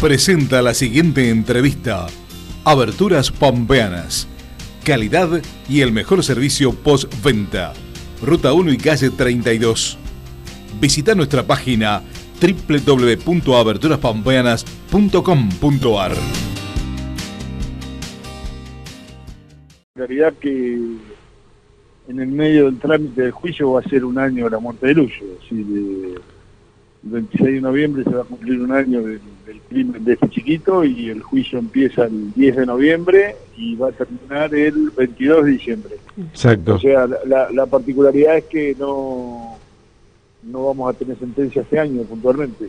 presenta la siguiente entrevista. Aberturas Pampeanas. Calidad y el mejor servicio postventa. Ruta 1 y calle 32. Visita nuestra página www.aberturaspampeanas.com.ar. realidad que en el medio del trámite del juicio va a ser un año de la muerte de. Así de, el 26 de noviembre se va a cumplir un año del, del crimen de este chiquito y el juicio empieza el 10 de noviembre y va a terminar el 22 de diciembre. Exacto. O sea, la, la particularidad es que no, no vamos a tener sentencia este año puntualmente.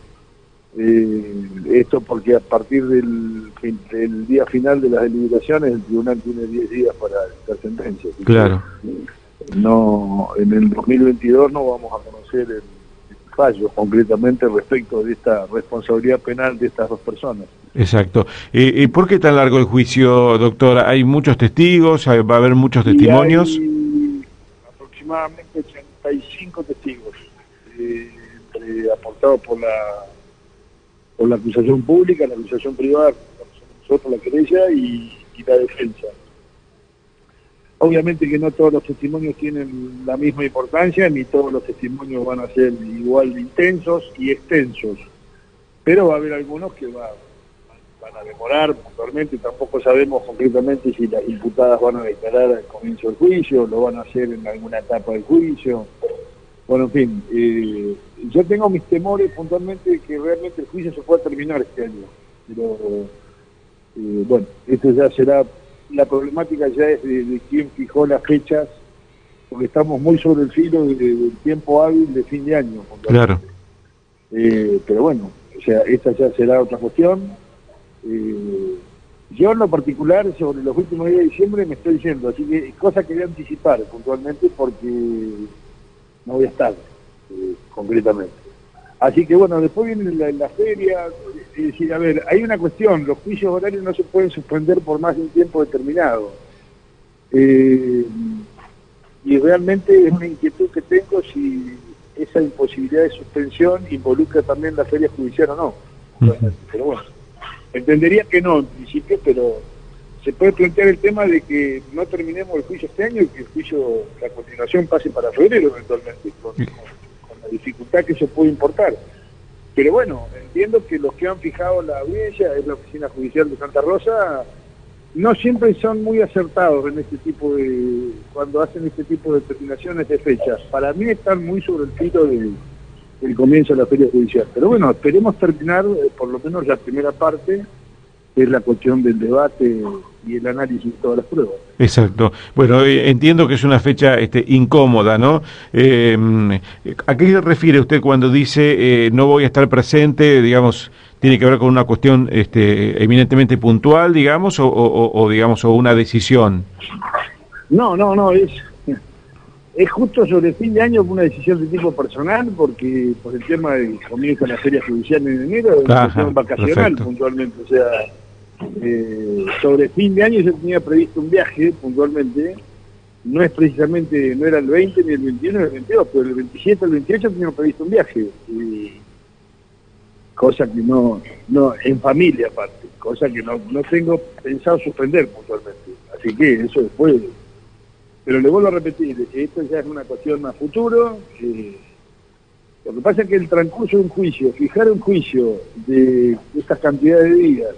Eh, esto porque a partir del, del día final de las deliberaciones el tribunal tiene 10 días para dictar sentencia. Claro. No, en el 2022 no vamos a conocer el, el fallo concretamente respecto de esta responsabilidad penal de estas dos personas. Exacto. Eh, ¿Por qué tan largo el juicio, doctora? ¿Hay muchos testigos? ¿Hay- ¿Va a haber muchos Y testimonios? hay aproximadamente 85 testigos, eh, entre- aportados por la por la acusación pública, la acusación privada, nosotros la querella y, y la defensa. Obviamente que no todos los testimonios tienen la misma importancia, ni todos los testimonios van a ser igual de intensos y extensos, pero va a haber algunos que va- van a demorar puntualmente, tampoco sabemos concretamente si las imputadas van a declarar al comienzo del juicio, lo van a hacer en alguna etapa del juicio. Bueno, en fin, eh, yo tengo mis temores puntualmente que realmente el juicio se pueda terminar este año, pero eh, bueno, esto ya será, la problemática ya es de, de quién fijó las fechas, porque estamos muy sobre el filo de- del tiempo hábil de fin de año. Claro. Eh, pero bueno, o sea, esta ya será otra cuestión. Eh, yo en lo particular, sobre los últimos días de diciembre, me estoy diciendo, así que cosa que voy a anticipar puntualmente porque no voy a estar eh, concretamente. Así que bueno, después viene la, la feria, es decir, a ver, hay una cuestión, los juicios horarios no se pueden suspender por más de un tiempo determinado. Eh, y realmente es una inquietud que tengo si esa imposibilidad de suspensión involucra también la feria judicial o no. Pero bueno, entendería que no en principio, pero se puede plantear el tema de que no terminemos el juicio este año y que el juicio, la continuación pase para febrero eventualmente, con, con- con la dificultad que eso puede importar. Pero bueno, entiendo que los que han fijado la audiencia es la Oficina Judicial de Santa Rosa, no siempre son muy acertados en este tipo de, cuando hacen este tipo de determinaciones de fechas. Para mí están muy sobre el filo de- del comienzo de la feria judicial. Pero bueno, esperemos terminar eh, por lo menos la primera parte, es la cuestión del debate y el análisis de todas las pruebas. Exacto. Bueno, eh, entiendo que es una fecha este, incómoda, ¿no? Eh, mm, ¿A qué se refiere usted cuando dice eh, no voy a estar presente, digamos, tiene que ver con una cuestión este, eminentemente puntual, digamos, o, o- digamos, o una decisión? No, no, no, es, es justo sobre fin de año una decisión de tipo personal, porque por el tema de comienza la feria judicial en enero, es una vacacional perfecto. puntualmente, o sea, eh, sobre fin de año yo tenía previsto un viaje puntualmente, no es precisamente, no era el 20 ni el 21 ni el 22, pero el 27 el 28 tenía previsto un viaje, y cosa que no, no, en familia aparte, cosa que no, no tengo pensado suspender puntualmente, así que eso después. Pero le vuelvo a repetir, esto ya es una cuestión a futuro. eh, lo que pasa es que el transcurso de un juicio, fijar un juicio de estas cantidades de días,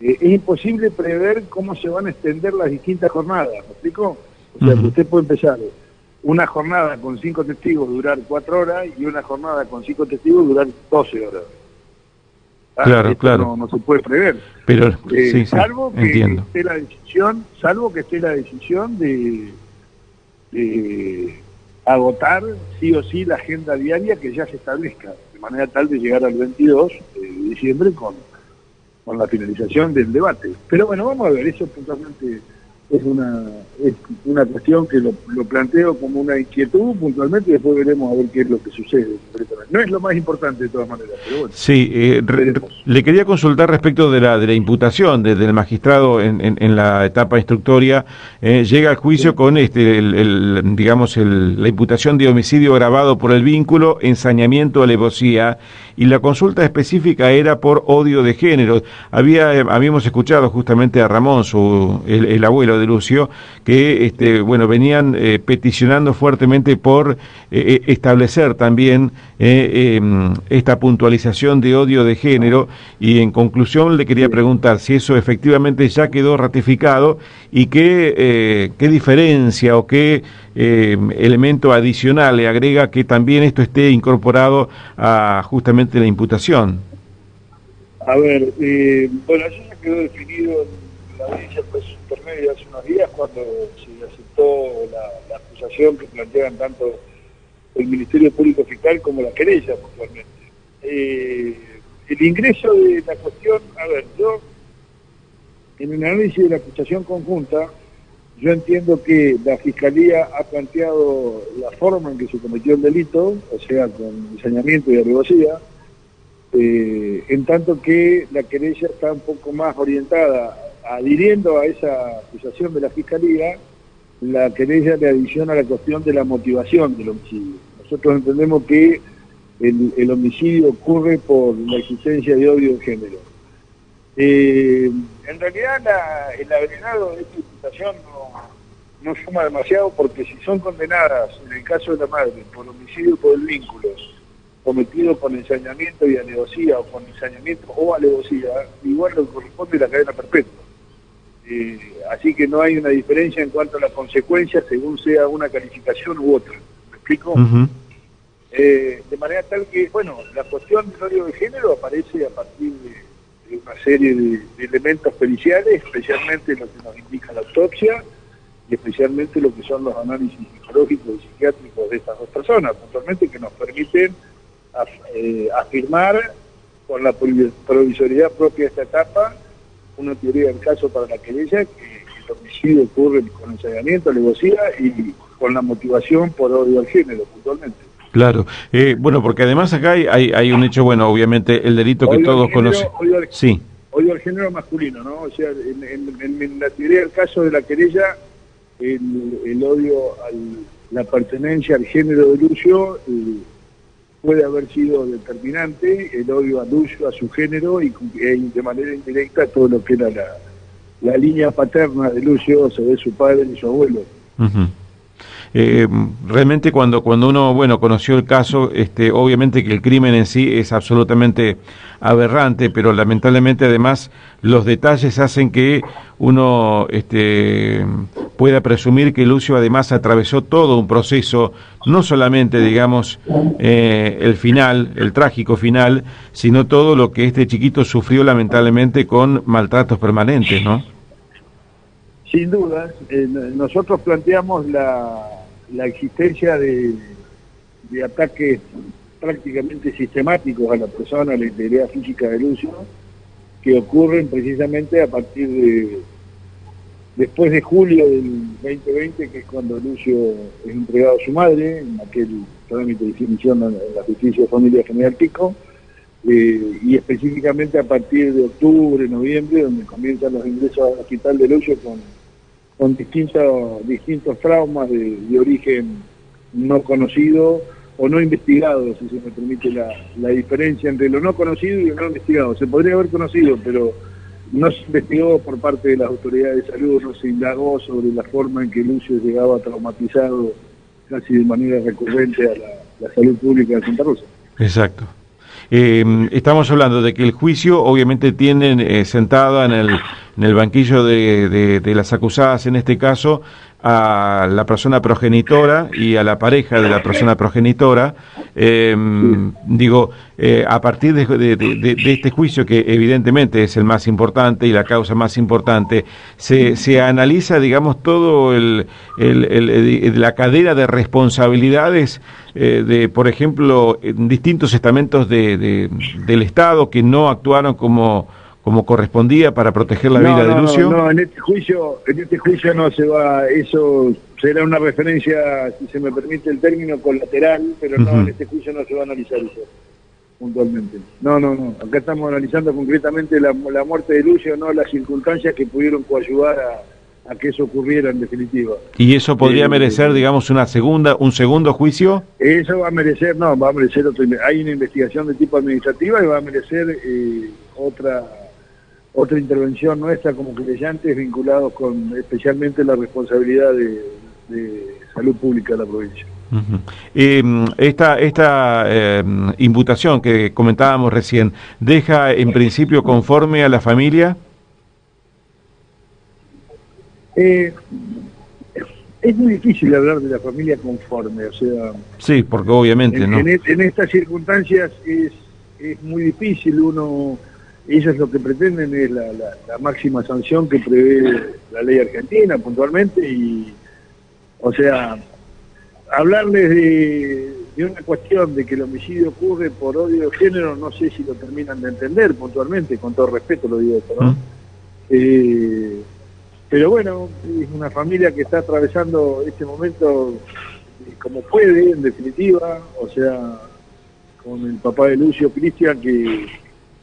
eh, es imposible prever cómo se van a extender las distintas jornadas, ¿me explico? O sea, que usted puede empezar una jornada con cinco testigos durar cuatro horas y una jornada con cinco testigos durar 12 horas. Ah, Claro, esto claro. No, no se puede prever. Pero, Eh, sí, sí, salvo que entiendo. esté la decisión, salvo que esté la decisión de, de agotar sí o sí la agenda diaria que ya se establezca, de manera tal de llegar al 22 de diciembre con, con la finalización del debate. Pero bueno, vamos a ver, eso puntualmente es una es una cuestión que lo, planteo como una inquietud puntualmente y después veremos a ver qué es lo que sucede. No es lo más importante de todas maneras, pero bueno. Sí, eh, le quería consultar respecto de la, de la imputación del magistrado en, en, la etapa instructoria. Eh, llega al juicio con este, el, digamos, el, la imputación de homicidio grabado por el vínculo, ensañamiento, alevosía, y la consulta específica era por odio de género. Había, eh, habíamos escuchado justamente a Ramón, su, el abuelo de Lucio, que este, bueno, venían eh, peticionando fuertemente por eh, eh, establecer también em, esta puntualización de odio de género y en conclusión le quería preguntar si eso efectivamente ya quedó ratificado y qué, qué diferencia o qué em, elemento adicional le agrega que también esto esté incorporado a justamente la imputación. A ver, bueno, eso ya quedó definido en la audiencia pues, intermedia hace unos días cuando se aceptó la, acusación que plantean tanto el Ministerio Público Fiscal como la querella actualmente. Eh, el ingreso de la cuestión, a ver, yo en el análisis de la acusación conjunta, yo entiendo que la Fiscalía ha planteado la forma en que se cometió el delito, o sea, con ensañamiento y alevosía, eh, en tanto que la querella está un poco más orientada adhiriendo a esa acusación de la Fiscalía, la querella le adiciona la cuestión de la motivación del homicidio. Nosotros entendemos que el, homicidio ocurre por la existencia de odio de género. Eh, en realidad el agregado de esta imputación no, suma demasiado porque si son condenadas, en el caso de la madre, por homicidio por el vínculo, cometido con ensañamiento y alevosía o con ensañamiento o alevosía, igual lo corresponde la cadena perpetua. Eh, así que no hay una diferencia en cuanto a las consecuencias según sea una calificación u otra. ¿Me explico? Eh, de manera tal que, bueno, la cuestión del odio de género aparece a partir de, una serie de, elementos periciales, especialmente lo que nos indica la autopsia y especialmente lo que son los análisis psicológicos y psiquiátricos de estas dos personas, puntualmente que nos permiten eh, afirmar con la provisoriedad propia de esta etapa una teoría del caso para la querella, que el homicidio ocurre con ensayamiento, alevosía y con la motivación por odio al género, puntualmente. Claro, eh, bueno, porque además acá hay, hay, un hecho, bueno, obviamente el delito que todos conocen. Odio al, sí. Odio al género masculino, ¿no? O sea, en, la teoría del caso de la querella, el, odio a la pertenencia al género de Lucio puede haber sido determinante el odio a Lucio, a su género y, de manera indirecta todo lo que era la, línea paterna de Lucio, de su padre y su abuelo. Eh, realmente cuando, cuando uno bueno conoció el caso, este, obviamente que el crimen en sí es absolutamente aberrante, pero lamentablemente además los detalles hacen que uno este, pueda presumir que Lucio además atravesó todo un proceso, no solamente digamos eh, el final, el trágico final, sino todo lo que este chiquito sufrió lamentablemente con maltratos permanentes, ¿no? Sin duda, eh, nosotros planteamos la, la existencia de, ataques prácticamente sistemáticos a la persona, a la integridad física de Lucio, que ocurren precisamente a partir de después de julio del 2020, que es cuando Lucio es entregado a su madre, en aquel trámite de definición en la justicia de familia General eh, y específicamente a partir de octubre, noviembre, donde comienzan los ingresos al hospital de Lucio con con distintos, distintos traumas de, origen no conocido o no investigado, si se me permite la, la, diferencia entre lo no conocido y lo no investigado. Se podría haber conocido, pero no se investigó por parte de las autoridades de salud, no se indagó sobre la forma en que Lucio llegaba traumatizado casi de manera recurrente a la, salud pública de Santa Rosa. Exacto. Eh, estamos hablando de que el juicio obviamente tiene eh, sentada en el, en el banquillo de, de, las acusadas, en este caso, a la persona progenitora y a la pareja de la persona progenitora. Em, digo, eh, a partir de, este juicio, que evidentemente es el más importante y la causa más importante, se, se analiza, digamos, todo el, el, la cadena de responsabilidades eh, de, por ejemplo, distintos estamentos de, del Estado que no actuaron como como correspondía para proteger la vida de Lucio? No, en este juicio, en este juicio no se va, eso será una referencia, si se me permite el término, colateral, pero no, en este juicio no se va a analizar eso puntualmente. No, no, no. Acá estamos analizando concretamente la, la muerte de Lucio, no las circunstancias que pudieron coayudar a, a que eso ocurriera en definitiva. ¿Y eso podría eh, merecer, digamos, una segunda, un segundo juicio? Eso va a merecer, no, va a merecer otro. Hay una investigación de tipo administrativa y va a merecer eh, otra otra intervención nuestra como creyentes vinculados con especialmente la responsabilidad de, salud pública de la provincia. Em, esta esta em, imputación que comentábamos recién, ¿deja en principio conforme a la familia? Eh, es muy difícil hablar de la familia conforme, o sea... Sí, porque obviamente, en, ¿no? En, en, estas circunstancias es, es muy difícil uno ellos lo que pretenden es la, máxima sanción que prevé la ley argentina puntualmente y, o sea, hablarles de, una cuestión de que el homicidio ocurre por odio de género, no sé si lo terminan de entender puntualmente, con todo respeto lo digo esto, ¿no? Mm. Eh, pero bueno, es una familia que está atravesando este momento como puede, en definitiva, o sea, con el papá de Lucio Cristian que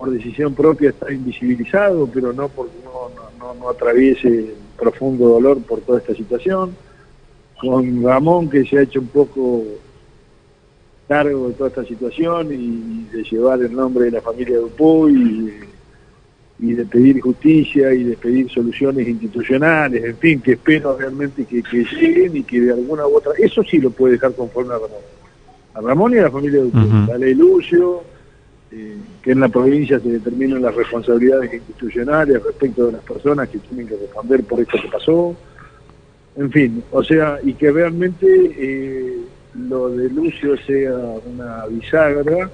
por decisión propia está invisibilizado, pero no porque no, no, atraviese profundo dolor por toda esta situación. Con Ramón, que se ha hecho un poco cargo de toda esta situación y de llevar el nombre de la familia Dupuy y, y de pedir justicia y de pedir soluciones institucionales, en fin, que espero realmente que, lleguen y que de alguna u otra... Eso sí lo puede dejar conforme a Ramón. A Ramón y a la familia Dupuy. La ley Lucio, eh, que en la provincia se determinan las responsabilidades institucionales respecto de las personas que tienen que responder por esto que pasó. En fin, o sea, y que realmente eh, lo de Lucio sea una bisagra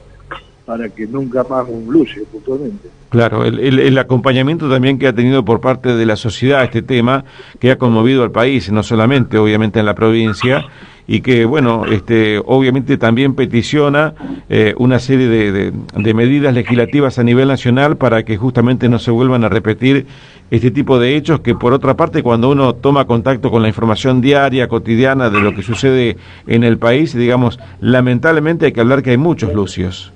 para que nunca más un Lucio, puntualmente. Claro, el, el, acompañamiento también que ha tenido por parte de la sociedad este tema, que ha conmovido al país, no solamente obviamente en la provincia, y que, bueno, este, obviamente también peticiona eh, una serie de, de, medidas legislativas a nivel nacional para que justamente no se vuelvan a repetir este tipo de hechos que, por otra parte, cuando uno toma contacto con la información diaria, cotidiana de lo que sucede en el país, digamos, lamentablemente hay que hablar que hay muchos lucios.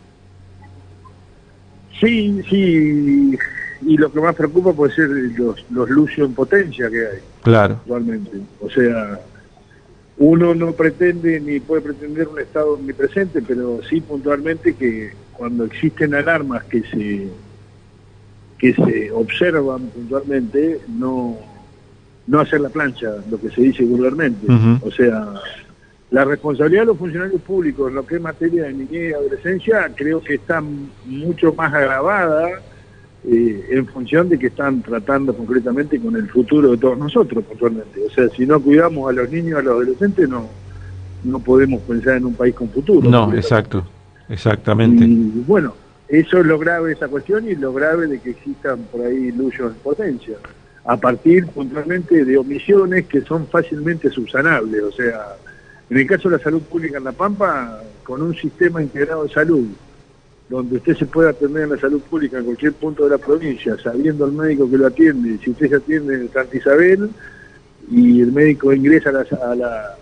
Sí, sí, y lo que más preocupa puede ser los, los lucios en potencia que hay. Claro. Actualmente. O sea, uno no pretende ni puede pretender un estado omnipresente, pero sí puntualmente que cuando existen alarmas que se que se observan puntualmente, no, no hacer la plancha, lo que se dice vulgarmente. O sea, la responsabilidad de los funcionarios públicos en lo que es materia de niñez y adolescencia creo que está mucho más agravada eh, en función de que están tratando concretamente con el futuro de todos nosotros, puntualmente. O sea, si no cuidamos a los niños, a los adolescentes, no, no podemos pensar en un país con futuro. No, exacto, exactamente. Y bueno, eso es lo grave de esa cuestión y lo grave de que existan por ahí luyos en potencia, a partir puntualmente de omisiones que son fácilmente subsanables. O sea, en el caso de la salud pública en La Pampa, con un sistema integrado de salud, donde usted se puede atender en la salud pública en cualquier punto de la provincia, sabiendo el médico que lo atiende, si usted se atiende en Santa Isabel y el médico ingresa a la,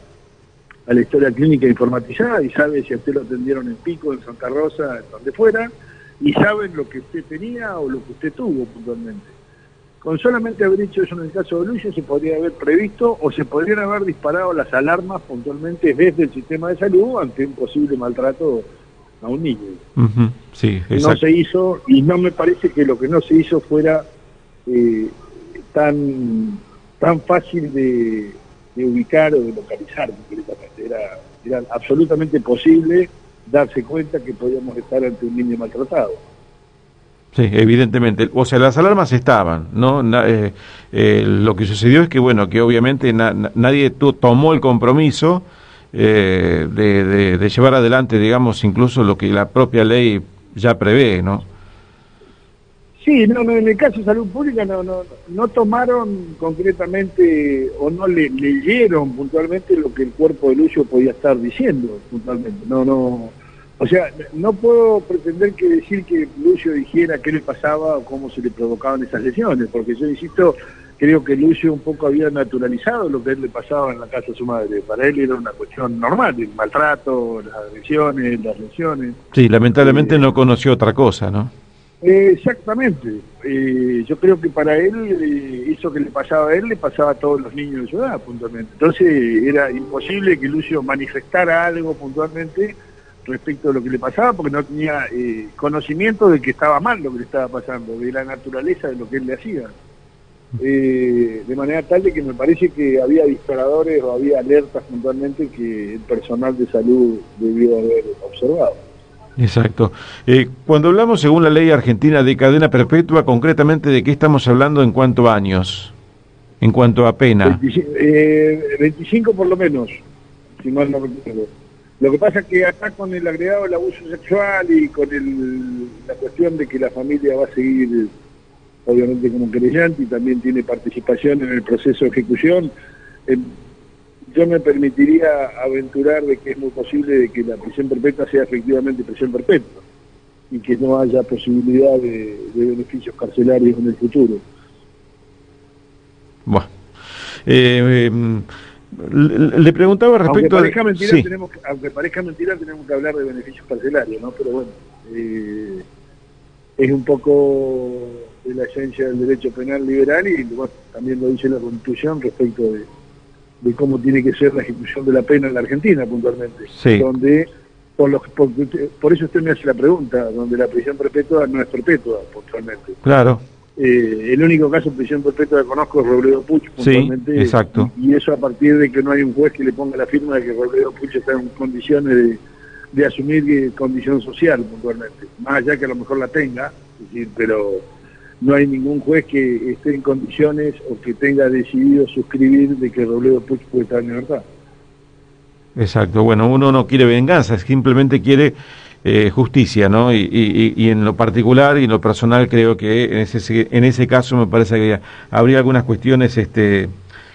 a la, historia clínica informatizada y sabe si usted lo atendieron en Pico, en Santa Rosa, en donde fuera, y saben lo que usted tenía o lo que usted tuvo puntualmente. Con solamente haber dicho eso en el caso de Lucio se podría haber previsto o se podrían haber disparado las alarmas puntualmente desde el sistema de salud ante un posible maltrato a un niño. sí, no se hizo y no me parece que lo que no se hizo fuera eh, tan tan fácil de, ubicar o de localizar. Era, era absolutamente posible darse cuenta que podíamos estar ante un niño maltratado. Sí, evidentemente. O sea, las alarmas estaban, ¿no? Eh, eh, lo que sucedió es que, bueno, que obviamente nadie tomó el compromiso eh, de, de, llevar adelante, digamos, incluso lo que la propia ley ya prevé, ¿no? Sí, no, no, en el caso de salud pública no, no, no tomaron concretamente o no le, leyeron puntualmente lo que el cuerpo de Lucio podía estar diciendo puntualmente. No, no, O sea, no puedo pretender que decir que Lucio dijera qué le pasaba o cómo se le provocaban esas lesiones, porque yo insisto, creo que Lucio un poco había naturalizado lo que él le pasaba en la casa de su madre. Para él era una cuestión normal, el maltrato, las agresiones, las lesiones. Sí, lamentablemente eh, no conoció otra cosa, ¿no? exactamente. Eh, yo creo que para él, eh, eso que le pasaba a él, le pasaba a todos los niños de su edad, puntualmente. Entonces era imposible que Lucio manifestara algo puntualmente respecto a lo que le pasaba porque no tenía eh, conocimiento de que estaba mal lo que le estaba pasando, de la naturaleza de lo que él le hacía. Eh, de manera tal de que me parece que había disparadores o había alertas puntualmente que el personal de salud debió haber observado. Exacto. Eh, cuando hablamos según la ley argentina de cadena perpetua, concretamente de qué estamos hablando en cuanto a años, en cuanto a pena. 25, por lo menos, si mal no recuerdo. Lo que pasa es que acá con el agregado del abuso sexual y con la cuestión de que la familia va a seguir, obviamente, como creyente y también tiene participación en el proceso de ejecución, eh, yo me permitiría aventurar de que es muy posible de que la prisión perpetua sea efectivamente prisión perpetua y que no haya posibilidad de, beneficios carcelarios en el futuro. Bueno. Eh, em, le, preguntaba respecto aunque parezca, mentira, tenemos, aunque parezca mentira, tenemos que hablar de beneficios carcelarios, ¿no? Pero bueno, eh, es un poco de la esencia del derecho penal liberal y también lo dice la Constitución respecto de, cómo tiene que ser la ejecución de la pena en la Argentina puntualmente. Donde, por, los, por eso usted me hace la pregunta, donde la prisión perpetua no es perpetua puntualmente. Claro. Eh, el único caso de prisión perpetua que conozco es Robledo Puch, puntualmente. Sí, exacto. Y, eso a partir de que no hay un juez que le ponga la firma de que Robledo Puch está en condiciones de, asumir condición social, puntualmente. Más allá que a lo mejor la tenga, pero no hay ningún juez que esté en condiciones o que tenga decidido suscribir de que Robledo Puch puede estar en libertad. Exacto. Bueno, uno no quiere venganza, simplemente quiere eh, justicia, ¿no? Y, y, en lo particular y en lo personal creo que en ese, en ese caso me parece que habría algunas cuestiones este,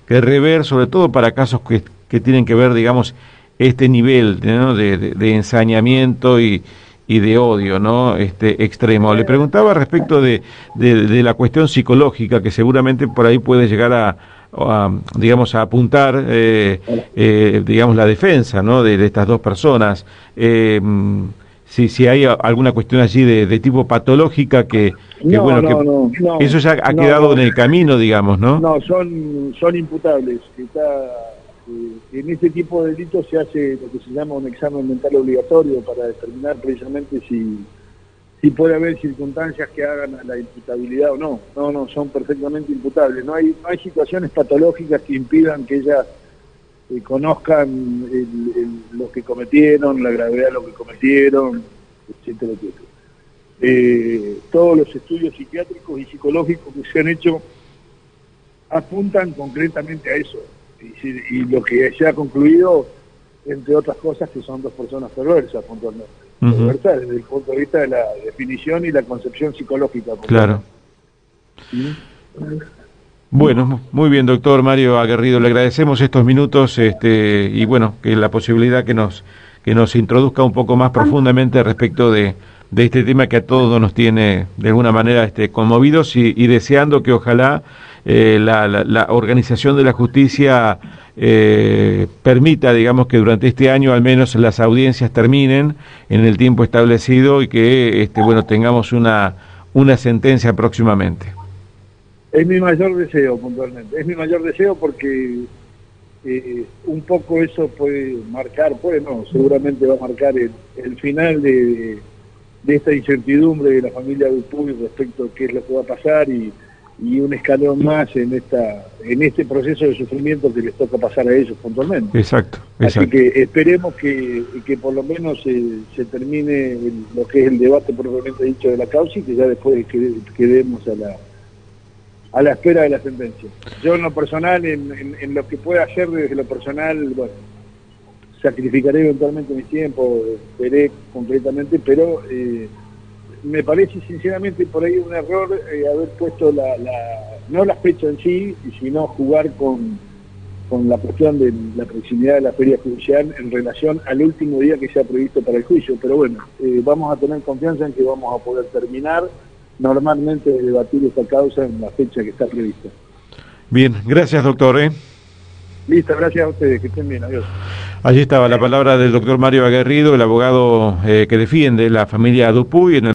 que rever, sobre todo para casos que, que tienen que ver, digamos, este nivel de, de, ensañamiento y, y de odio, ¿no? Este extremo. Le preguntaba respecto de, de, la cuestión psicológica que seguramente por ahí puede llegar a, digamos, a apuntar, eh, eh, digamos, la defensa, ¿no? De, estas dos personas. Eh, si, si hay alguna cuestión allí de, tipo patológica que, bueno, que eso ya ha quedado en el camino, digamos, ¿no? No, son, son imputables. Está, en este tipo de delitos se hace lo que se llama un examen mental obligatorio para determinar precisamente si, si puede haber circunstancias que hagan la imputabilidad o no. No, no, son perfectamente imputables. No hay, no hay situaciones patológicas que impidan que ellas eh, conozcan lo que cometieron, la gravedad de lo que cometieron, etcétera, etcétera. Eh, todos los estudios psiquiátricos y psicológicos que se han hecho apuntan concretamente a eso. Y, lo que se ha concluido, entre otras cosas, que son dos personas perversas, puntualmente. Perversas desde el punto de vista de la definición y la concepción psicológica. Claro. Bueno, muy bien, doctor Mario Aguerrido, le agradecemos estos minutos este, y bueno, que la posibilidad que nos, que nos introduzca un poco más profundamente respecto de, de este tema que a todos nos tiene de alguna manera este, conmovidos y, deseando que ojalá eh, la, la, organización de la justicia eh, permita, digamos, que durante este año al menos las audiencias terminen en el tiempo establecido y que, este, bueno, tengamos una, una sentencia próximamente. Es mi mayor deseo, puntualmente. Es mi mayor deseo porque eh, un poco eso puede marcar, puede no, seguramente va a marcar el, final de, esta incertidumbre de la familia Dupuy respecto a qué es lo que va a pasar y, un escalón más en esta en este proceso de sufrimiento que les toca pasar a ellos puntualmente. Exacto. Así que esperemos que, que por lo menos se termine lo que es el debate propiamente dicho de la causa y que ya después quedemos a la a la espera de la sentencia. Yo en lo personal, en, lo que pueda hacer desde lo personal, bueno, sacrificaré eventualmente mi tiempo, veré completamente, pero eh, me parece sinceramente por ahí un error eh, haber puesto la, no la fecha en sí, sino jugar con, con la cuestión de la proximidad de la feria judicial en relación al último día que se ha previsto para el juicio. Pero bueno, eh, vamos a tener confianza en que vamos a poder terminar normalmente de debatir esta causa en la fecha que está prevista. Bien, gracias doctor. ¿eh? Listo, gracias a ustedes, que estén bien, adiós. Allí estaba la palabra del doctor Mario Aguerrido, el abogado eh, que defiende la familia Dupuy en el